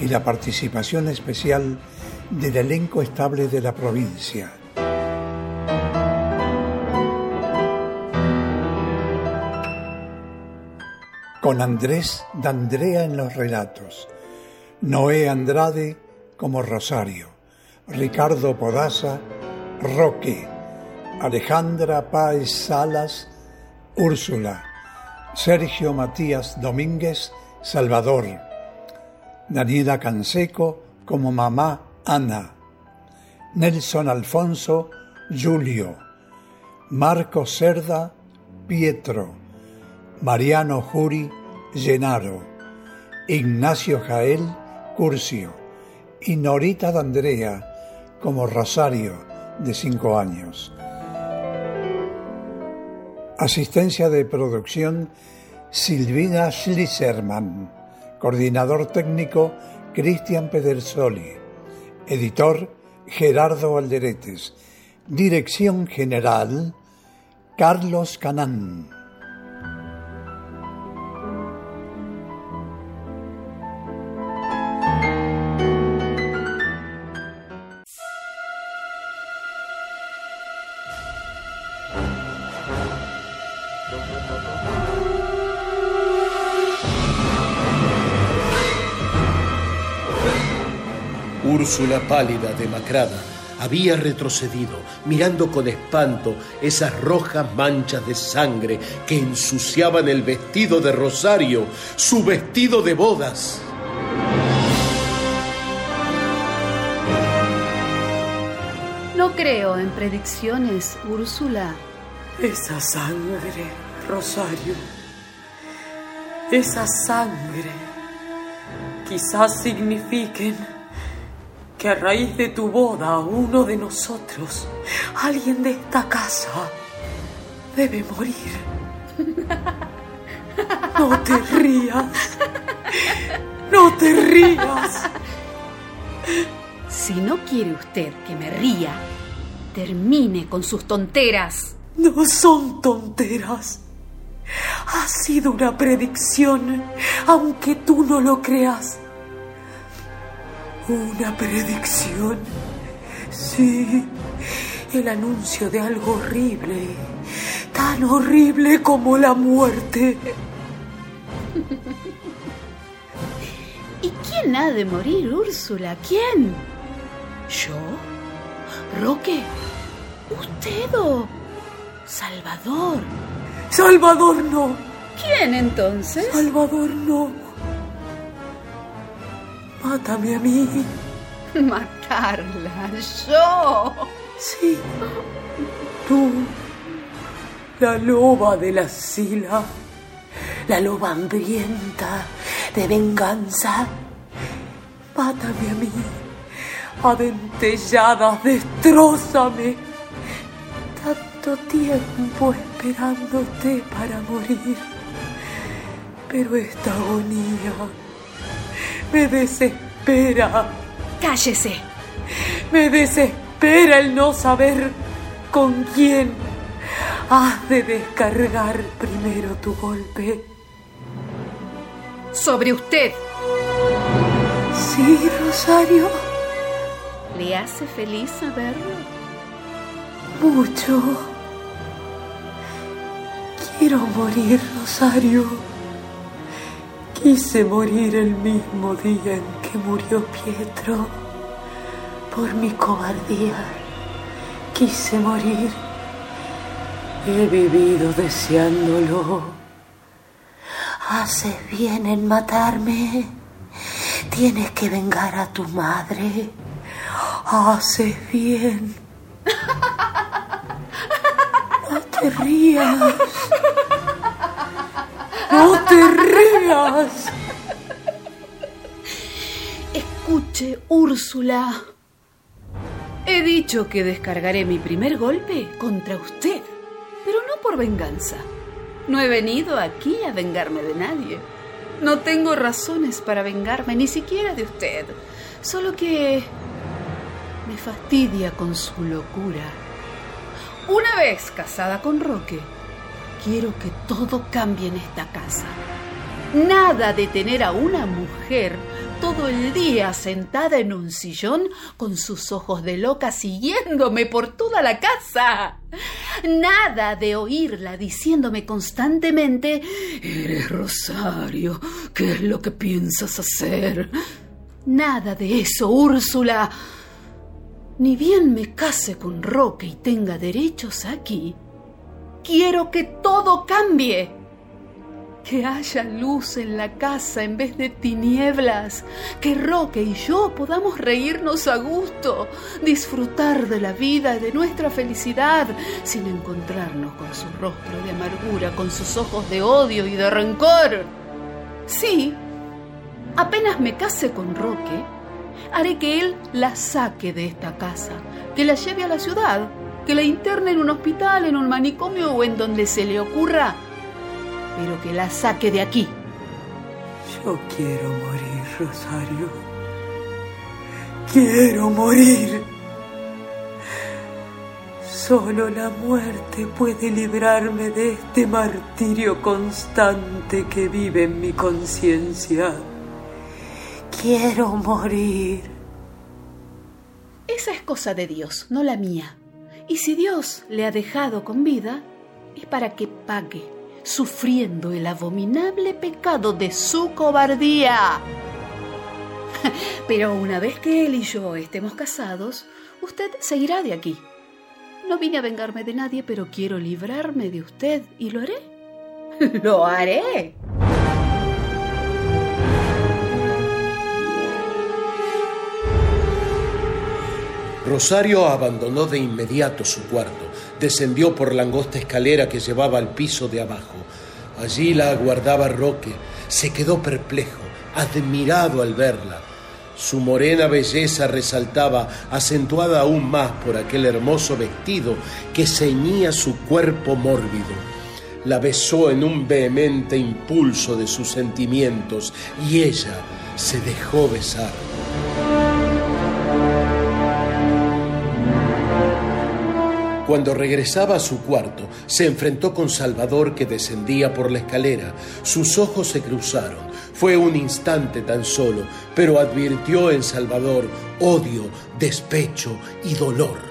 y la participación especial del elenco estable de la provincia. Con Andrés D'Andrea en los relatos, Noé Andrade como Rosario, Ricardo Podaza, Roque, Alejandra Páez Salas, Úrsula, Sergio Matías Domínguez, Salvador, Daniela Canseco como mamá Ana, Nelson Alfonso, Julio, Marco Cerda, Pietro, Mariano Juri, Genaro, Ignacio Jael, Curcio y Norita D'Andrea como Rosario, de cinco años. Asistencia de producción Silvina Schlisserman. Coordinador técnico Cristian Pedersoli. Editor Gerardo Alderetes. Dirección general Carlos Canán. Úrsula pálida, demacrada, había retrocedido, mirando con espanto esas rojas manchas de sangre que ensuciaban el vestido de Rosario, su vestido de bodas. No creo en predicciones, Úrsula. Esa sangre, Rosario. Esa sangre quizás signifiquen que a raíz de tu boda uno de nosotros, alguien de esta casa, debe morir. No te rías. No te rías. Si no quiere usted que me ría, termine con sus tonteras. No son tonteras. Ha sido una predicción, aunque tú no lo creas. Una predicción. Sí, el anuncio de algo horrible, tan horrible como la muerte. ¿Y quién ha de morir, Úrsula? ¿Quién? ¿Yo? ¿Roque? ¿Usted o Salvador? Salvador no. ¿Quién entonces? Salvador no. Mátame a mí. Matarla, yo. Sí. Tú, la loba de la sila, la loba hambrienta de venganza. Mátame a mí. A dentelladas, destrózame. Tanto tiempo esperándote para morir. Pero esta agonía me desespera. Cállese. Me desespera el no saber con quién has de descargar primero tu golpe. Sobre usted. Sí, Rosario, ¿Le hace feliz saberlo? mucho. Quiero morir, Rosario. Quise morir el mismo día en que murió Pietro. Por mi cobardía. Quise morir. He vivido deseándolo. Haces bien en matarme. Tienes que vengar a tu madre. Haces bien. No te rías. No te rías. Escuche, Úrsula. He dicho que descargaré mi primer golpe contra usted, pero no por venganza. No he venido aquí a vengarme de nadie. No tengo razones para vengarme ni siquiera de usted. Solo que me fastidia con su locura. Una vez casada con Roque, quiero que todo cambie en esta casa. Nada de tener a una mujer todo el día sentada en un sillón con sus ojos de loca siguiéndome por toda la casa. Nada de oírla diciéndome constantemente, Eres Rosario, ¿qué es lo que piensas hacer? Nada de eso, Úrsula. Ni bien me case con Roque y tenga derechos aquí, quiero que todo cambie. Que haya luz en la casa en vez de tinieblas, que Roque y yo podamos reírnos a gusto, disfrutar de la vida y de nuestra felicidad, sin encontrarnos con su rostro de amargura, con sus ojos de odio y de rencor. Sí, apenas me case con Roque, haré que él la saque de esta casa, que la lleve a la ciudad, que la interne en un hospital, en un manicomio o en donde se le ocurra pero que la saque de aquí. Yo quiero morir, Rosario. Quiero morir. Solo la muerte puede librarme de este martirio constante que vive en mi conciencia. Quiero morir. Esa es cosa de Dios, no la mía. Y si Dios le ha dejado con vida, es para que pague sufriendo el abominable pecado de su cobardía. Pero una vez que él y yo estemos casados, usted se irá de aquí. No vine a vengarme de nadie, pero quiero librarme de usted y lo haré. lo haré. Rosario abandonó de inmediato su cuarto, descendió por la angosta escalera que llevaba al piso de abajo. Allí la aguardaba Roque, se quedó perplejo, admirado al verla. Su morena belleza resaltaba, acentuada aún más por aquel hermoso vestido que ceñía su cuerpo mórbido. La besó en un vehemente impulso de sus sentimientos y ella se dejó besar. Cuando regresaba a su cuarto, se enfrentó con Salvador que descendía por la escalera. Sus ojos se cruzaron. Fue un instante tan solo, pero advirtió en Salvador odio, despecho y dolor.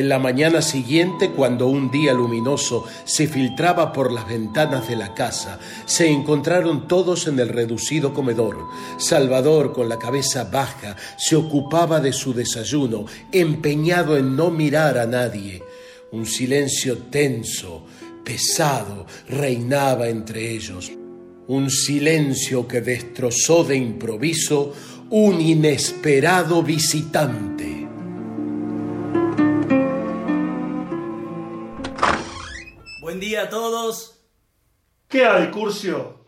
En la mañana siguiente, cuando un día luminoso se filtraba por las ventanas de la casa, se encontraron todos en el reducido comedor. Salvador, con la cabeza baja, se ocupaba de su desayuno, empeñado en no mirar a nadie. Un silencio tenso, pesado, reinaba entre ellos. Un silencio que destrozó de improviso un inesperado visitante. Día a todos. ¿Qué hay, Curcio?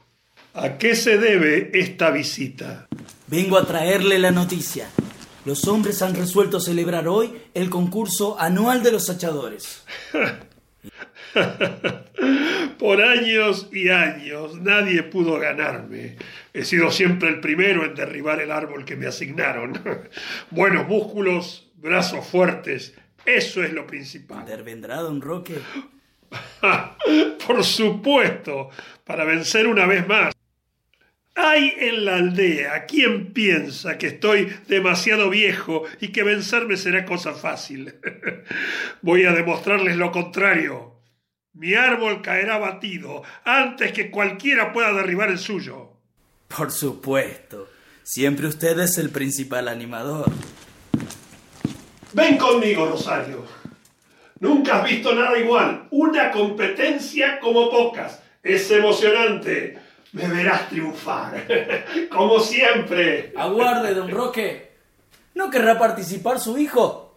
¿A qué se debe esta visita? Vengo a traerle la noticia. Los hombres han resuelto celebrar hoy el concurso anual de los hachadores. Por años y años nadie pudo ganarme. He sido siempre el primero en derribar el árbol que me asignaron. Buenos músculos, brazos fuertes, eso es lo principal. ¿Intervendrá, don Roque? Por supuesto, para vencer una vez más. Hay en la aldea quien piensa que estoy demasiado viejo y que vencerme será cosa fácil. Voy a demostrarles lo contrario. Mi árbol caerá batido antes que cualquiera pueda derribar el suyo. Por supuesto. Siempre usted es el principal animador. Ven conmigo, Rosario. Nunca has visto nada igual. Una competencia como pocas. Es emocionante. Me verás triunfar. como siempre. Aguarde, don Roque. ¿No querrá participar su hijo?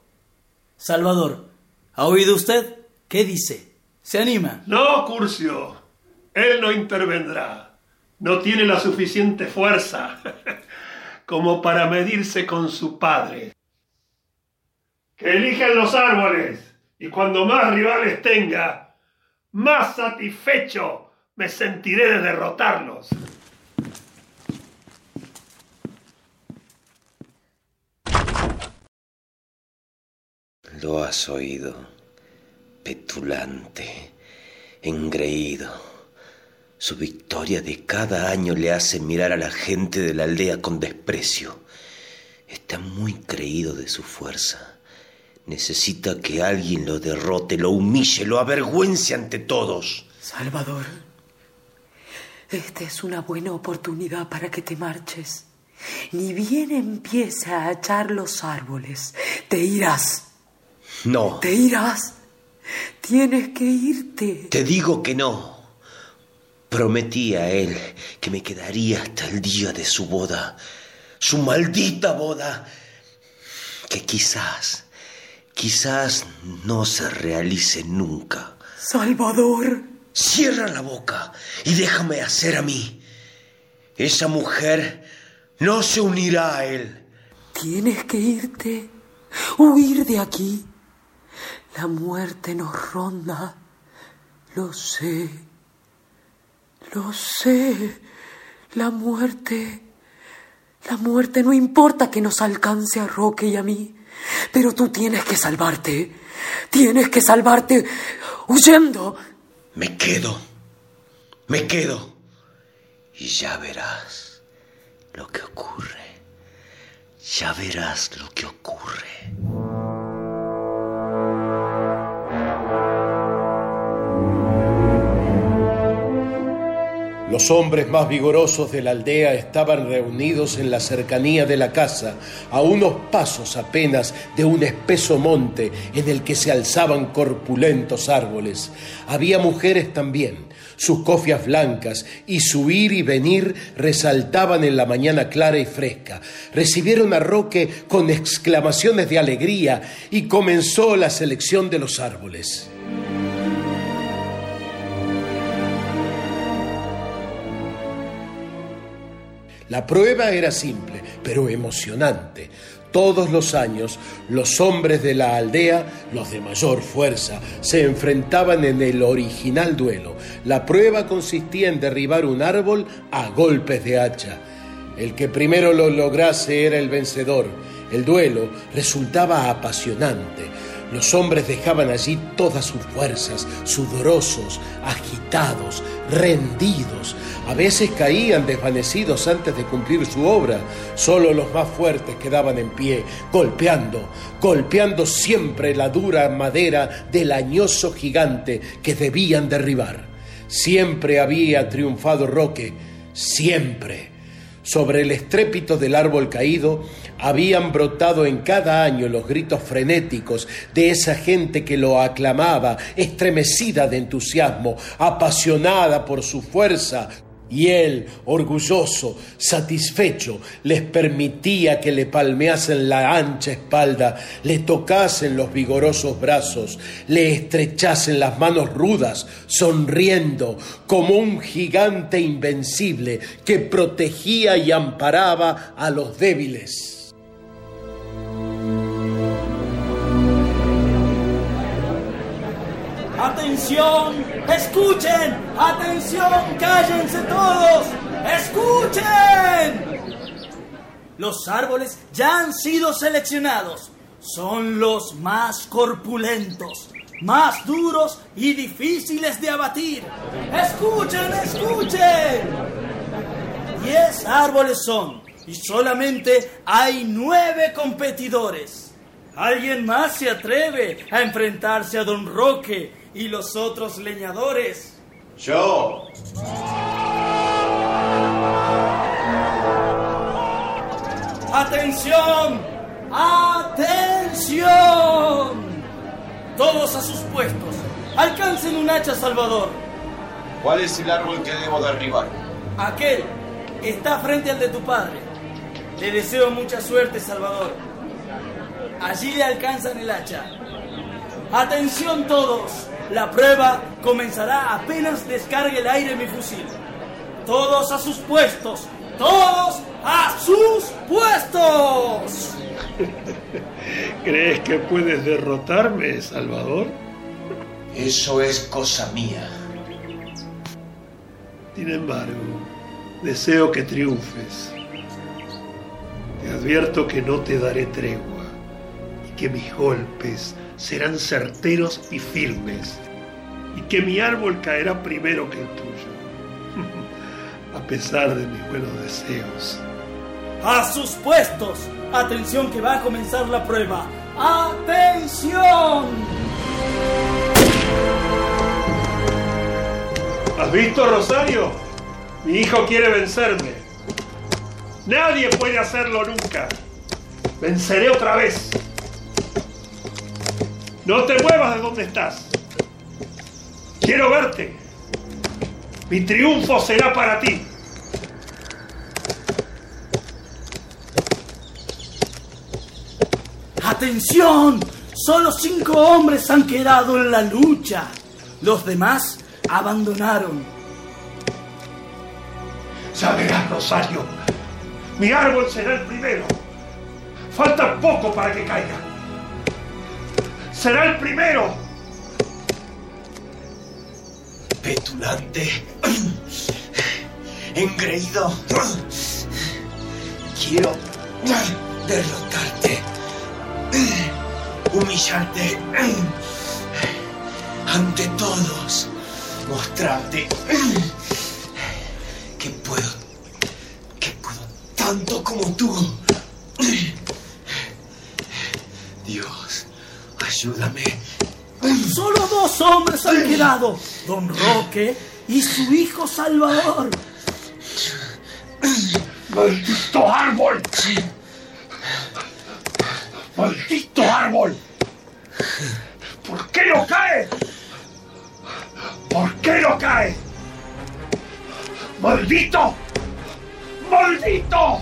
Salvador, ¿ha oído usted? ¿Qué dice? ¿Se anima? No, Curcio. Él no intervendrá. No tiene la suficiente fuerza como para medirse con su padre. Que elijan los árboles y cuando más rivales tenga, más satisfecho me sentiré de derrotarlos. Lo has oído, petulante, engreído. Su victoria de cada año le hace mirar a la gente de la aldea con desprecio. Está muy creído de su fuerza. Necesita que alguien lo derrote, lo humille, lo avergüence ante todos. Salvador, esta es una buena oportunidad para que te marches. Ni bien empiece a echar los árboles, te irás. No. Te irás. Tienes que irte. Te digo que no. Prometí a él que me quedaría hasta el día de su boda. Su maldita boda. Que quizás, quizás no se realice nunca. Salvador. Cierra la boca y déjame hacer a mí. Esa mujer no se unirá a él. Tienes que irte. Huir de aquí. La muerte nos ronda. Lo sé. Lo sé. La muerte. La muerte no importa que nos alcance a Roque y a mí. Pero tú tienes que salvarte. Tienes que salvarte huyendo. Me quedo. Me quedo. Y ya verás lo que ocurre. Ya verás lo que ocurre. Los hombres más vigorosos de la aldea estaban reunidos en la cercanía de la casa, a unos pasos apenas de un espeso monte en el que se alzaban corpulentos árboles. Había mujeres también. Sus cofias blancas y su ir y venir resaltaban en la mañana clara y fresca. Recibieron a Roque con exclamaciones de alegría y comenzó la selección de los árboles. La prueba era simple, pero emocionante. Todos los años los hombres de la aldea, los de mayor fuerza, se enfrentaban en el original duelo. La prueba consistía en derribar un árbol a golpes de hacha. El que primero lo lograse era el vencedor. El duelo resultaba apasionante. Los hombres dejaban allí todas sus fuerzas, sudorosos, agitados, rendidos. A veces caían desvanecidos antes de cumplir su obra. Solo los más fuertes quedaban en pie, golpeando, golpeando siempre la dura madera del añoso gigante que debían derribar. Siempre había triunfado Roque, siempre. Sobre el estrépito del árbol caído habían brotado en cada año los gritos frenéticos de esa gente que lo aclamaba, estremecida de entusiasmo, apasionada por su fuerza, y él, orgulloso, satisfecho, les permitía que le palmeasen la ancha espalda, le tocasen los vigorosos brazos, le estrechasen las manos rudas, sonriendo como un gigante invencible que protegía y amparaba a los débiles. ¡Atención! ¡Escuchen! ¡Atención! ¡Cállense todos! ¡Escuchen! Los árboles ya han sido seleccionados. Son los más corpulentos, más duros y difíciles de abatir. ¡Escuchen! ¡Escuchen! Diez árboles son y solamente hay nueve competidores. ¿Alguien más se atreve a enfrentarse a Don Roque y los otros leñadores? Yo. ¡Atención! ¡Atención! Todos a sus puestos. Alcancen un hacha, Salvador. ¿Cuál es el árbol que debo derribar? Aquel está frente al de tu padre. Le deseo mucha suerte, Salvador. Allí le alcanzan el hacha. Atención todos. La prueba comenzará apenas descargue el aire mi fusil. Todos a sus puestos. Todos a sus puestos. ¿Crees que puedes derrotarme, Salvador? Eso es cosa mía. Sin embargo, deseo que triunfes. Te advierto que no te daré tregua y que mis golpes serán certeros y firmes y que mi árbol caerá primero que el tuyo, a pesar de mis buenos deseos. A sus puestos. Atención que va a comenzar la prueba. ¡Atención! ¿Has visto, Rosario? Mi hijo quiere vencerme. Nadie puede hacerlo nunca. Venceré otra vez. No te muevas de donde estás. Quiero verte. Mi triunfo será para ti. ¡Atención! Solo cinco hombres han quedado en la lucha. Los demás abandonaron. Ya verás, Rosario. Mi árbol será el primero. Falta poco para que caiga. Será el primero. Petulante. Engreído. Quiero derrotarte. Humillarte. Ante todos. Mostrarte que puedo. Que puedo tanto como tú. Dios, ayúdame. Solo dos hombres han quedado. Don Roque y su hijo Salvador. ¡Maldito árbol! ¡Maldito árbol! ¿Por qué no cae? ¿Por qué no cae? ¡Maldito! ¡Maldito!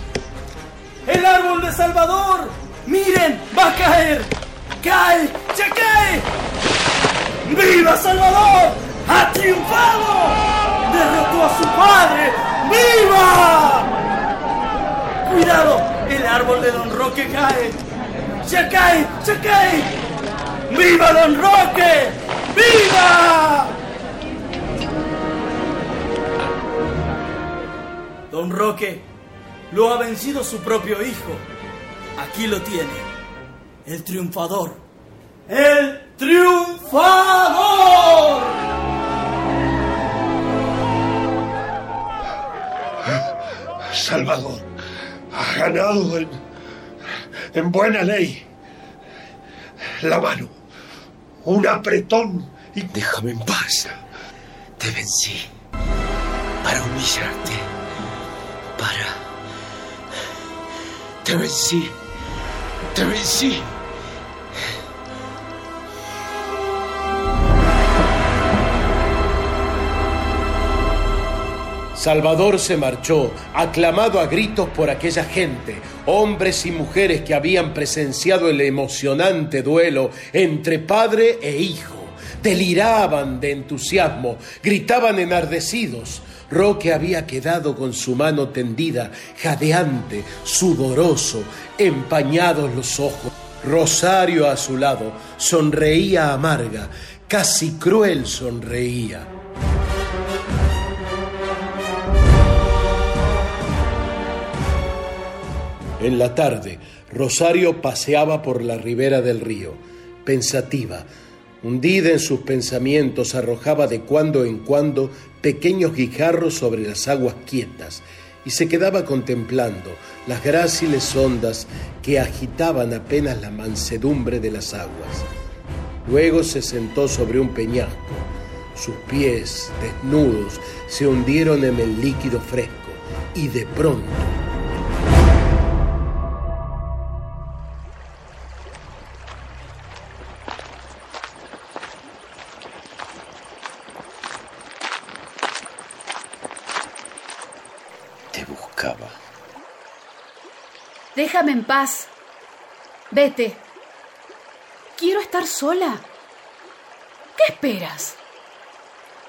¡El árbol de Salvador! ¡Miren! ¡Va a caer! ¡Se cae! ¡Viva Salvador! ¡Ha triunfado! ¡Derrotó a su padre! ¡Viva! ¡Cuidado! El árbol de Don Roque cae. ¡Se cae! ¡Se cae! ¡Viva Don Roque! ¡Viva! Don Roque lo ha vencido su propio hijo. Aquí lo tiene. El triunfador. ¡El triunfador! Salvador ha ganado en, en buena ley. La mano, un apretón y Déjame en paz. Te vencí. Para humillarte. Para. Te vencí. Te vencí. Salvador se marchó, aclamado a gritos por aquella gente, hombres y mujeres que habían presenciado el emocionante duelo entre padre e hijo. Deliraban de entusiasmo, gritaban enardecidos. Roque había quedado con su mano tendida, jadeante, sudoroso, empañados los ojos. Rosario a su lado sonreía amarga, casi cruel sonreía. En la tarde, Rosario paseaba por la ribera del río, pensativa. Hundida en sus pensamientos, arrojaba de cuando en cuando pequeños guijarros sobre las aguas quietas y se quedaba contemplando las gráciles ondas que agitaban apenas la mansedumbre de las aguas. Luego se sentó sobre un peñasco. Sus pies, desnudos, se hundieron en el líquido fresco y de pronto Déjame en paz. Vete. Quiero estar sola. ¿Qué ¿Qué esperas?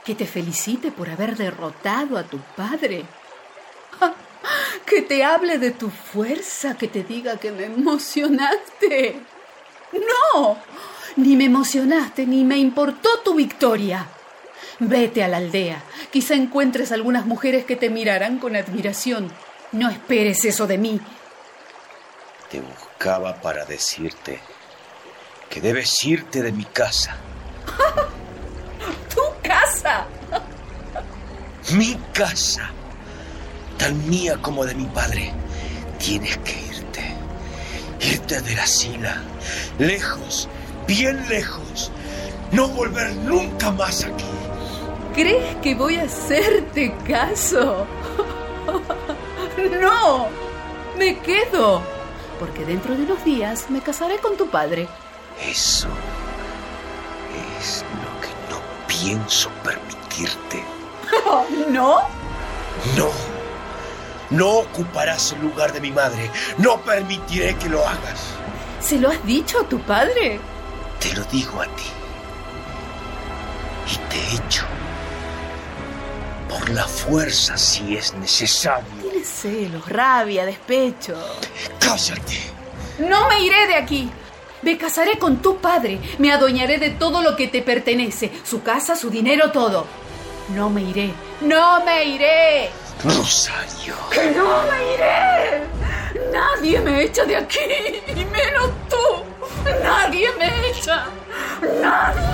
¿Que te felicite por haber derrotado a tu padre? ¿Que te hable de tu fuerza? ¿Que te diga que me emocionaste? No, ni me emocionaste, ni me importó tu victoria. Vete a la aldea. Quizá encuentres algunas mujeres que te mirarán con admiración. No esperes eso de mí. Te buscaba para decirte que debes irte de mi casa. ¿Tu casa? mi casa, tan mía como de mi padre. Tienes que irte. Irte de la sila, lejos, bien lejos. No volver nunca más aquí. ¿Crees que voy a hacerte caso? No, me quedo, porque dentro de unos días me casaré con tu padre. Eso es lo que no pienso permitirte. ¿No? No. No ocuparás el lugar de mi madre. No permitiré que lo hagas. ¿Se lo has dicho a tu padre? Te lo digo a ti. Y te echo por la fuerza si es necesario. Tienes celos, rabia, despecho. ¡Cállate! No me iré de aquí. Me casaré con tu padre. Me adueñaré de todo lo que te pertenece. Su casa, su dinero, todo. No me iré. No me iré. Rosario. ¡Que no me iré! Nadie me echa de aquí. Y menos tú. Nadie me echa. Nadie.